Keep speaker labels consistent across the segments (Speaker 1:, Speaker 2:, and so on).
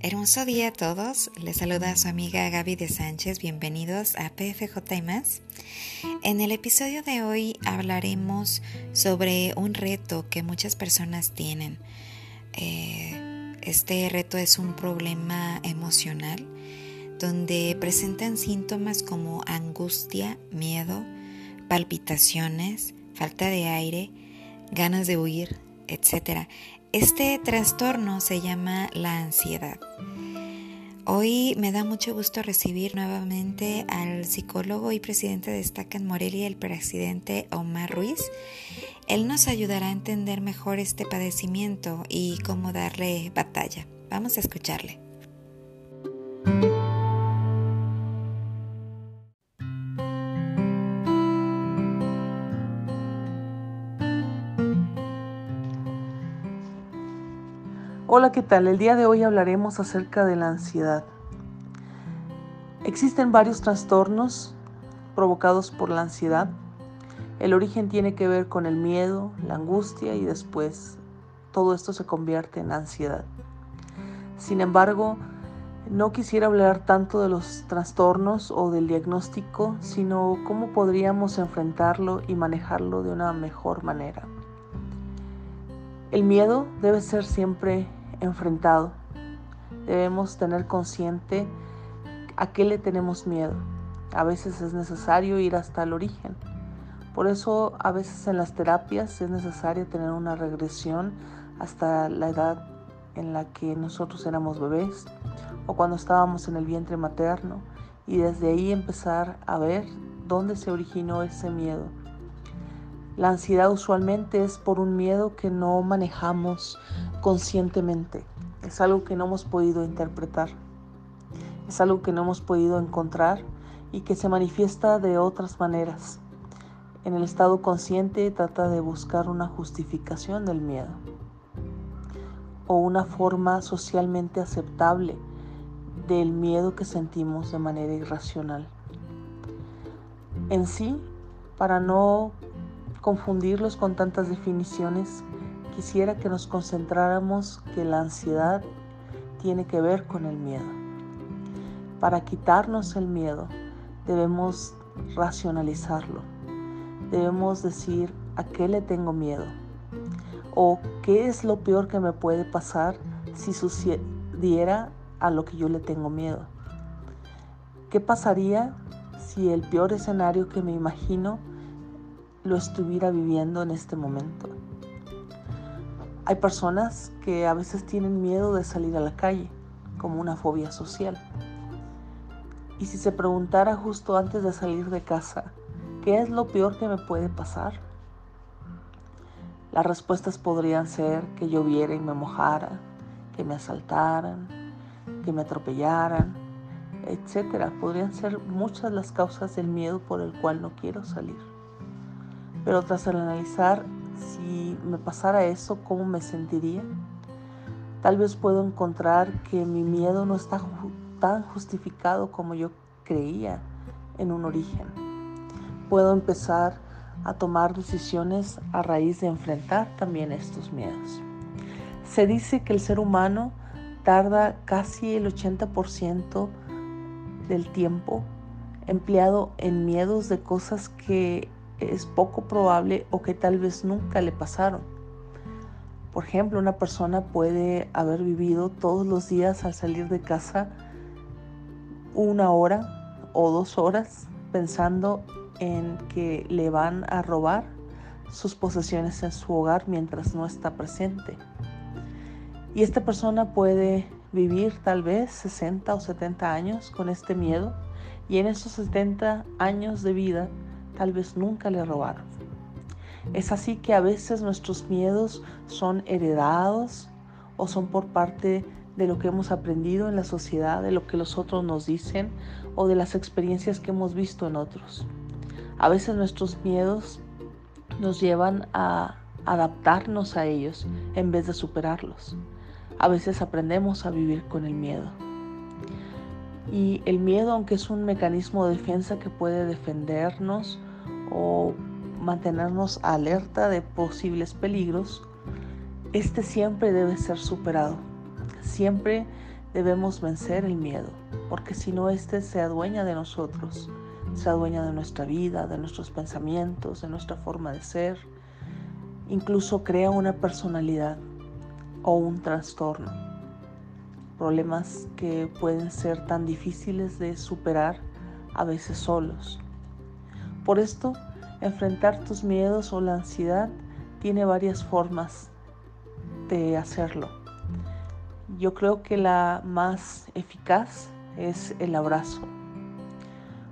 Speaker 1: Hermoso día a todos. Les saluda a su amiga Gaby de Sánchez. Bienvenidos a PFJ más. En el episodio de hoy hablaremos sobre un reto que muchas personas tienen. Eh, este reto es un problema emocional donde presentan síntomas como angustia, miedo, palpitaciones, falta de aire, ganas de huir, etc. Este trastorno se llama la ansiedad. Hoy me da mucho gusto recibir nuevamente al psicólogo y presidente de Estaca en Morelia, el presidente Omar Ruiz. Él nos ayudará a entender mejor este padecimiento y cómo darle batalla. Vamos a escucharle.
Speaker 2: Hola, ¿qué tal? El día de hoy hablaremos acerca de la ansiedad. Existen varios trastornos provocados por la ansiedad. El origen tiene que ver con el miedo, la angustia y después todo esto se convierte en ansiedad. Sin embargo, no quisiera hablar tanto de los trastornos o del diagnóstico, sino cómo podríamos enfrentarlo y manejarlo de una mejor manera. El miedo debe ser siempre enfrentado. Debemos tener consciente a qué le tenemos miedo. A veces es necesario ir hasta el origen. Por eso a veces en las terapias es necesario tener una regresión hasta la edad en la que nosotros éramos bebés o cuando estábamos en el vientre materno y desde ahí empezar a ver dónde se originó ese miedo. La ansiedad usualmente es por un miedo que no manejamos conscientemente. Es algo que no hemos podido interpretar. Es algo que no hemos podido encontrar y que se manifiesta de otras maneras. En el estado consciente trata de buscar una justificación del miedo o una forma socialmente aceptable del miedo que sentimos de manera irracional. En sí, para no confundirlos con tantas definiciones, quisiera que nos concentráramos que la ansiedad tiene que ver con el miedo. Para quitarnos el miedo debemos racionalizarlo. Debemos decir a qué le tengo miedo o qué es lo peor que me puede pasar si sucediera a lo que yo le tengo miedo. ¿Qué pasaría si el peor escenario que me imagino lo estuviera viviendo en este momento? Hay personas que a veces tienen miedo de salir a la calle, como una fobia social. Y si se preguntara justo antes de salir de casa, ¿qué es lo peor que me puede pasar? Las respuestas podrían ser que lloviera y me mojara, que me asaltaran, que me atropellaran, etc. Podrían ser muchas las causas del miedo por el cual no quiero salir. Pero tras analizar si me pasara eso, ¿cómo me sentiría? Tal vez puedo encontrar que mi miedo no está tan justificado como yo creía en un origen. Puedo empezar a tomar decisiones a raíz de enfrentar también estos miedos. Se dice que el ser humano tarda casi el 80% del tiempo empleado en miedos de cosas que es poco probable o que tal vez nunca le pasaron. Por ejemplo, una persona puede haber vivido todos los días al salir de casa una hora o dos horas pensando en que le van a robar sus posesiones en su hogar mientras no está presente. Y esta persona puede vivir tal vez 60 o 70 años con este miedo y en esos 70 años de vida tal vez nunca le robaron. Es así que a veces nuestros miedos son heredados o son por parte de lo que hemos aprendido en la sociedad, de lo que los otros nos dicen o de las experiencias que hemos visto en otros. A veces nuestros miedos nos llevan a adaptarnos a ellos en vez de superarlos. A veces aprendemos a vivir con el miedo. Y el miedo, aunque es un mecanismo de defensa que puede defendernos o mantenernos alerta de posibles peligros, este siempre debe ser superado. Siempre debemos vencer el miedo, porque si no, éste se adueña de nosotros, se adueña de nuestra vida, de nuestros pensamientos, de nuestra forma de ser, incluso crea una personalidad o un trastorno. Problemas que pueden ser tan difíciles de superar a veces solos. Por esto, enfrentar tus miedos o la ansiedad tiene varias formas de hacerlo. Yo creo que la más eficaz es el abrazo.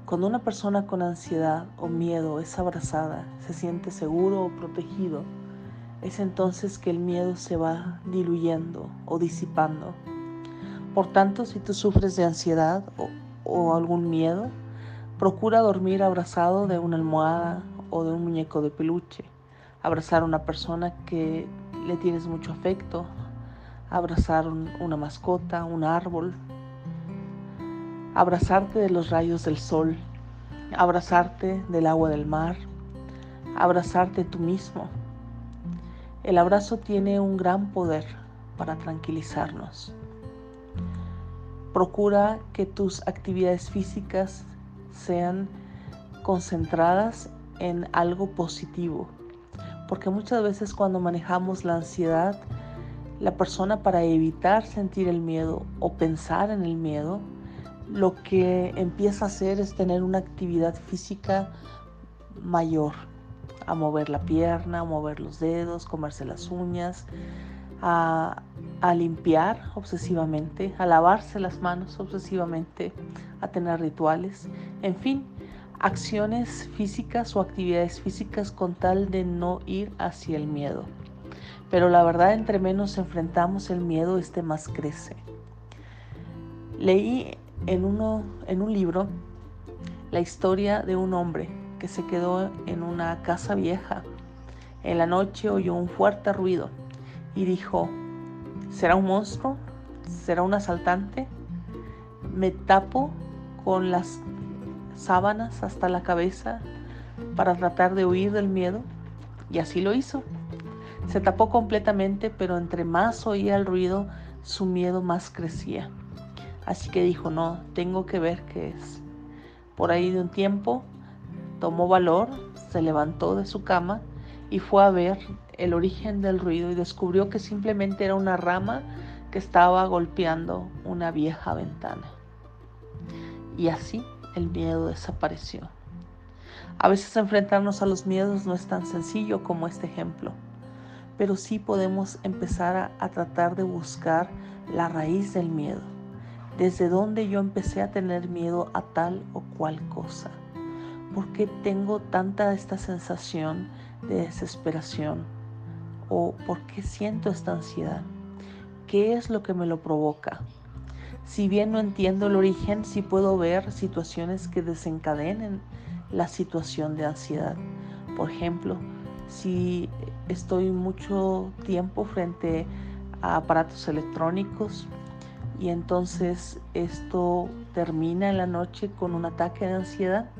Speaker 2: Cuando una persona con ansiedad o miedo es abrazada, se siente seguro o protegido, es entonces que el miedo se va diluyendo o disipando. Por tanto, si tú sufres de ansiedad o, algún miedo, procura dormir abrazado de una almohada o de un muñeco de peluche, abrazar a una persona que le tienes mucho afecto, abrazar una mascota, un árbol, abrazarte de los rayos del sol, abrazarte del agua del mar, abrazarte tú mismo. El abrazo tiene un gran poder para tranquilizarnos. Procura que tus actividades físicas sean concentradas en algo positivo, porque muchas veces cuando manejamos la ansiedad, la persona para evitar sentir el miedo o pensar en el miedo, lo que empieza a hacer es tener una actividad física mayor, a mover la pierna, a mover los dedos, comerse las uñas, a, a, limpiar obsesivamente, a lavarse las manos obsesivamente, a tener rituales, en fin, acciones físicas o actividades físicas con tal de no ir hacia el miedo. Pero la verdad, entre menos enfrentamos el miedo, este más crece. Leí en, uno, en un libro la historia de un hombre que se quedó en una casa vieja. En la noche oyó un fuerte ruido y dijo, ¿será un monstruo? ¿Será un asaltante? Me tapo con las sábanas hasta la cabeza para tratar de huir del miedo y así lo hizo. Se tapó completamente, pero entre más oía el ruido, su miedo más crecía. Así que dijo, no, tengo que ver qué es. Por ahí de un tiempo, tomó valor, se levantó de su cama y fue a ver el origen del ruido y descubrió que simplemente era una rama que estaba golpeando una vieja ventana. Y así el miedo desapareció. A veces enfrentarnos a los miedos no es tan sencillo como este ejemplo pero sí podemos empezar a, tratar de buscar la raíz del miedo. Desde dónde yo empecé a tener miedo a tal o cual cosa. ¿Por qué tengo tanta esta sensación de desesperación? ¿O por qué siento esta ansiedad? ¿Qué es lo que me lo provoca? Si bien no entiendo el origen, sí puedo ver situaciones que desencadenen la situación de ansiedad. Por ejemplo, si estoy mucho tiempo frente a aparatos electrónicos y entonces esto termina en la noche con un ataque de ansiedad,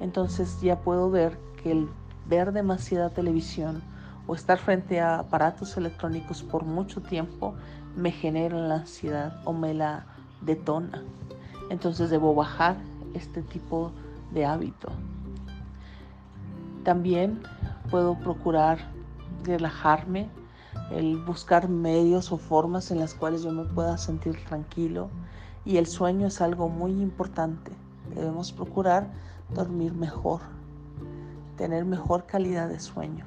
Speaker 2: entonces ya puedo ver que el ver demasiada televisión o estar frente a aparatos electrónicos por mucho tiempo me genera la ansiedad o me la detona. Entonces debo bajar este tipo de hábito. También puedo procurar relajarme, el buscar medios o formas en las cuales yo me pueda sentir tranquilo. Y el sueño es algo muy importante. Debemos procurar dormir mejor, tener mejor calidad de sueño.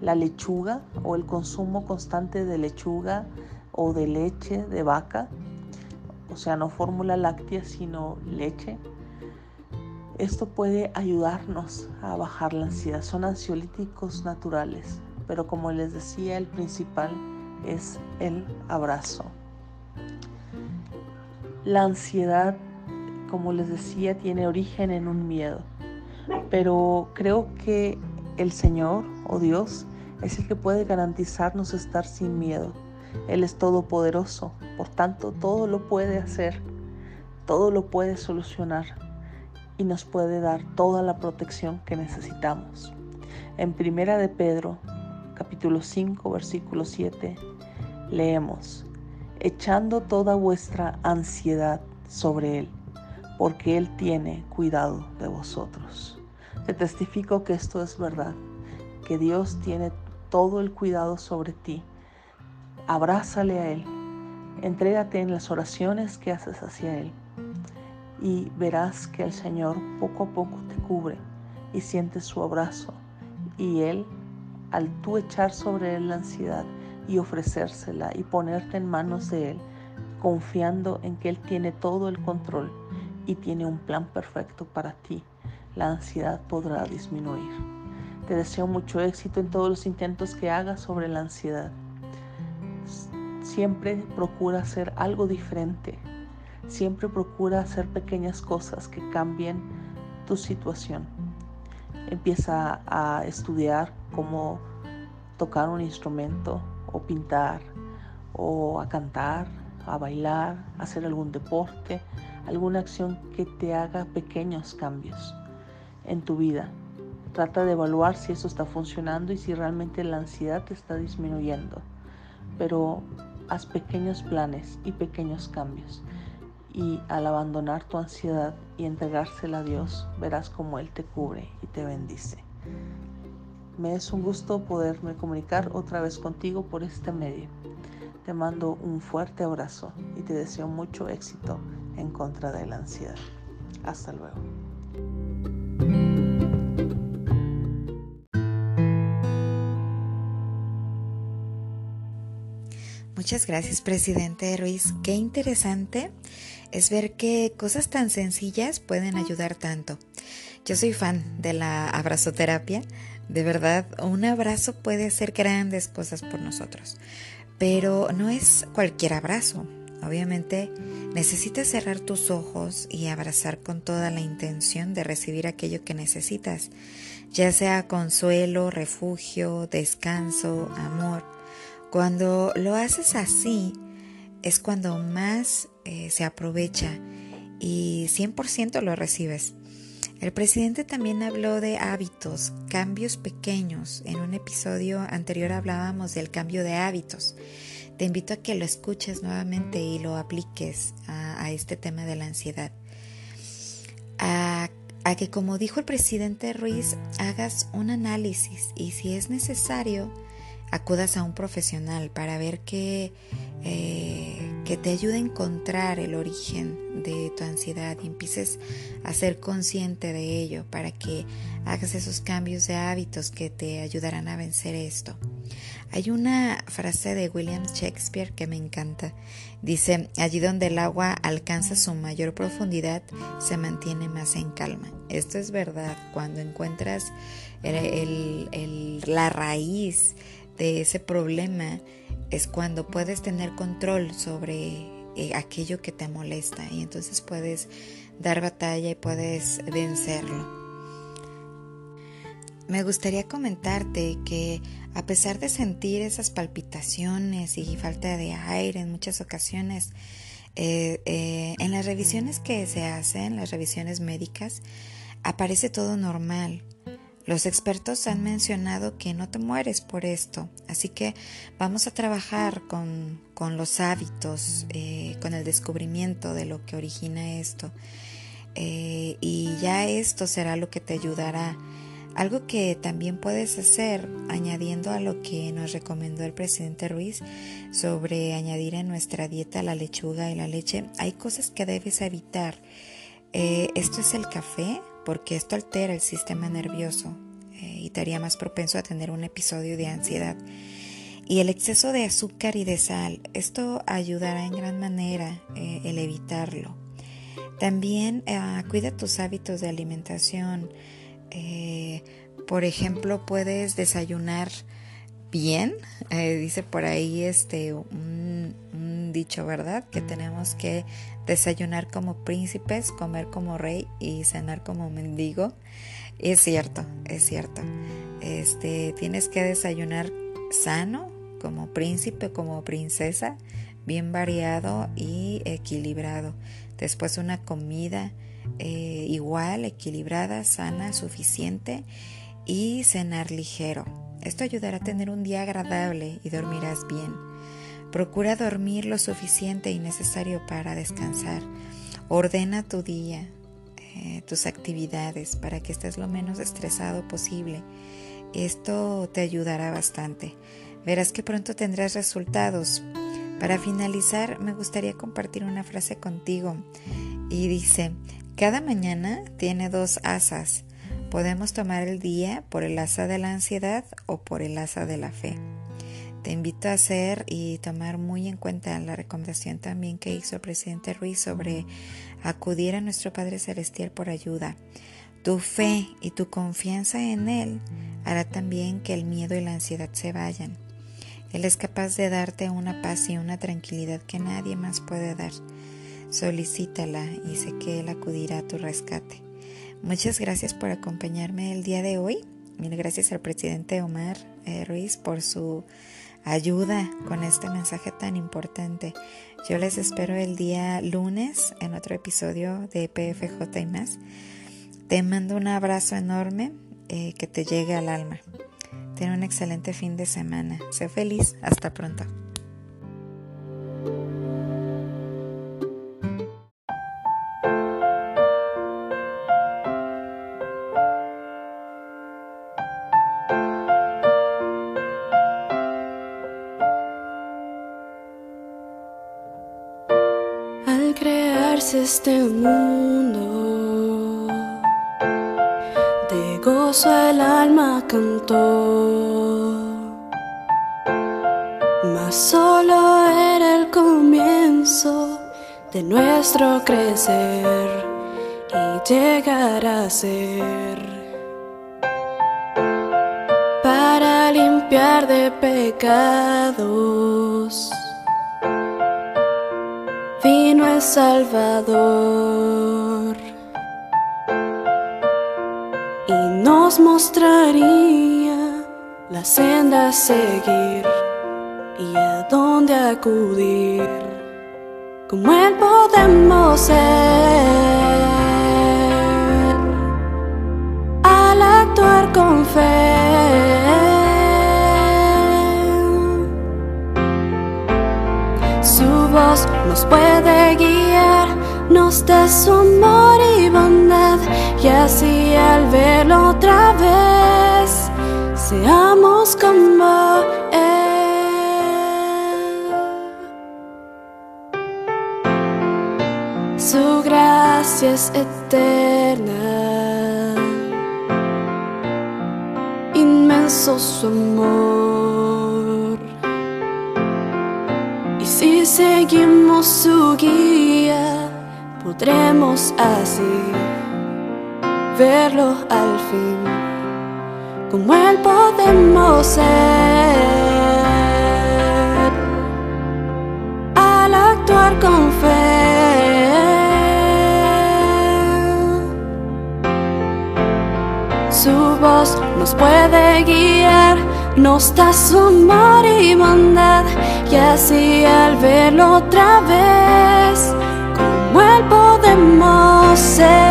Speaker 2: La lechuga o el consumo constante de lechuga o de leche de vaca, o sea, no fórmula láctea, sino leche, esto puede ayudarnos a bajar la ansiedad. Son ansiolíticos naturales, pero como les decía, el principal es el abrazo. La ansiedad, como les decía, tiene origen en un miedo, pero creo que el Señor o Dios es el que puede garantizarnos estar sin miedo. Él es todopoderoso, por tanto todo lo puede hacer, todo lo puede solucionar y nos puede dar toda la protección que necesitamos. En Primera de Pedro, capítulo 5, versículo 7, leemos, echando toda vuestra ansiedad sobre Él, porque Él tiene cuidado de vosotros. Te testifico que esto es verdad, que Dios tiene todo el cuidado sobre ti. Abrázale a Él, entrégate en las oraciones que haces hacia Él y verás que el Señor poco a poco te cubre y sientes su abrazo y Él, al tú echar sobre Él la ansiedad y ofrecérsela y ponerte en manos de Él, confiando en que Él tiene todo el control y tiene un plan perfecto para ti, la ansiedad podrá disminuir. Te deseo mucho éxito en todos los intentos que hagas sobre la ansiedad. Siempre procura hacer algo diferente. Siempre procura hacer pequeñas cosas que cambien tu situación. Empieza a estudiar cómo tocar un instrumento o pintar o a cantar, a bailar, hacer algún deporte, alguna acción que te haga pequeños cambios en tu vida. Trata de evaluar si eso está funcionando y si realmente la ansiedad te está disminuyendo. Pero haz pequeños planes y pequeños cambios. Y al abandonar tu ansiedad y entregársela a Dios, verás cómo Él te cubre y te bendice. Me es un gusto poderme comunicar otra vez contigo por este medio. Te mando un fuerte abrazo y te deseo mucho éxito en contra de la ansiedad. Hasta luego.
Speaker 1: Muchas gracias, presidente Ruiz. Qué interesante es ver que cosas tan sencillas pueden ayudar tanto. Yo soy fan de la abrazoterapia. De verdad, un abrazo puede hacer grandes cosas por nosotros. Pero no es cualquier abrazo. Obviamente necesitas cerrar tus ojos y abrazar con toda la intención de recibir aquello que necesitas, ya sea consuelo, refugio, descanso, amor. Cuando lo haces así es cuando más eh, se aprovecha y 100% lo recibes. El presidente también habló de hábitos, cambios pequeños. En un episodio anterior hablábamos del cambio de hábitos. Te invito a que lo escuches nuevamente y lo apliques a, este tema de la ansiedad. A, a que, como dijo el presidente Ruiz, hagas un análisis y si es necesario, acudas a un profesional para ver que, eh, que te ayude a encontrar el origen de tu ansiedad y empieces a ser consciente de ello para que hagas esos cambios de hábitos que te ayudarán a vencer esto. Hay una frase de William Shakespeare que me encanta. Dice, allí donde el agua alcanza su mayor profundidad, se mantiene más en calma. Esto es verdad. Cuando encuentras la raíz de ese problema es cuando puedes tener control sobre eh, aquello que te molesta y entonces puedes dar batalla y puedes vencerlo. Me gustaría comentarte que a pesar de sentir esas palpitaciones y falta de aire en muchas ocasiones, eh, eh, en las revisiones que se hacen, las revisiones médicas, aparece todo normal. Los expertos han mencionado que no te mueres por esto, así que vamos a trabajar con, los hábitos, eh, con el descubrimiento de lo que origina esto. Eh, y ya esto será lo que te ayudará. Algo que también puedes hacer, añadiendo a lo que nos recomendó el presidente Ruiz sobre añadir en nuestra dieta la lechuga y la leche, hay cosas que debes evitar. Eh, esto es el café, porque esto altera el sistema nervioso eh, y te haría más propenso a tener un episodio de ansiedad. Y el exceso de azúcar y de sal, esto ayudará en gran manera eh, el evitarlo. También eh, cuida tus hábitos de alimentación. por ejemplo, puedes desayunar bien. dice por ahí este dicho, ¿verdad? Que tenemos que desayunar como príncipes, comer como rey y cenar como mendigo. Es cierto, es cierto. Este, tienes que desayunar sano, como príncipe, como princesa, bien variado y equilibrado. Después una comida eh, igual, equilibrada, sana, suficiente y cenar ligero. Esto ayudará a tener un día agradable y dormirás bien. Procura dormir lo suficiente y necesario para descansar. Ordena tu día, eh, tus actividades para que estés lo menos estresado posible. Esto te ayudará bastante. Verás que pronto tendrás resultados. Para finalizar, me gustaría compartir una frase contigo y dice, cada mañana tiene dos asas. Podemos tomar el día por el asa de la ansiedad o por el asa de la fe. Te invito a hacer y tomar muy en cuenta la recomendación también que hizo el presidente Ruiz sobre acudir a nuestro Padre Celestial por ayuda. Tu fe y tu confianza en Él hará también que el miedo y la ansiedad se vayan. Él es capaz de darte una paz y una tranquilidad que nadie más puede dar. Solicítala y sé que Él acudirá a tu rescate. Muchas gracias por acompañarme el día de hoy. Mil gracias al presidente Omar eh, Ruiz por su ayuda con este mensaje tan importante. Yo les espero el día lunes en otro episodio de PFJ y más. Te mando un abrazo enorme eh, que te llegue al alma. Ten un excelente fin de semana. Sé feliz. Hasta pronto.
Speaker 3: Este mundo, de gozo el alma cantó, mas solo era el comienzo de nuestro crecer y llegar a ser. Para limpiar de pecados Salvador y nos mostraría la senda a seguir y a dónde acudir. Como Él podemos ser al actuar con fe. Su nos puede guiar, nos da su amor y bondad, y así al verlo otra vez, seamos como Él. Su gracia es eterna, inmenso su amor. Seguimos su guía, podremos así verlo al fin. Como Él podemos ser al actuar con fe. Su voz nos puede guiar, nos da su amor y bondad, y así al verlo otra vez, como Él podemos ser,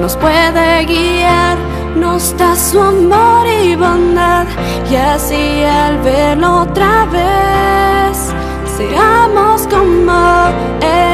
Speaker 3: nos puede guiar, nos da su amor y bondad, y así al verlo otra vez, seamos como Él.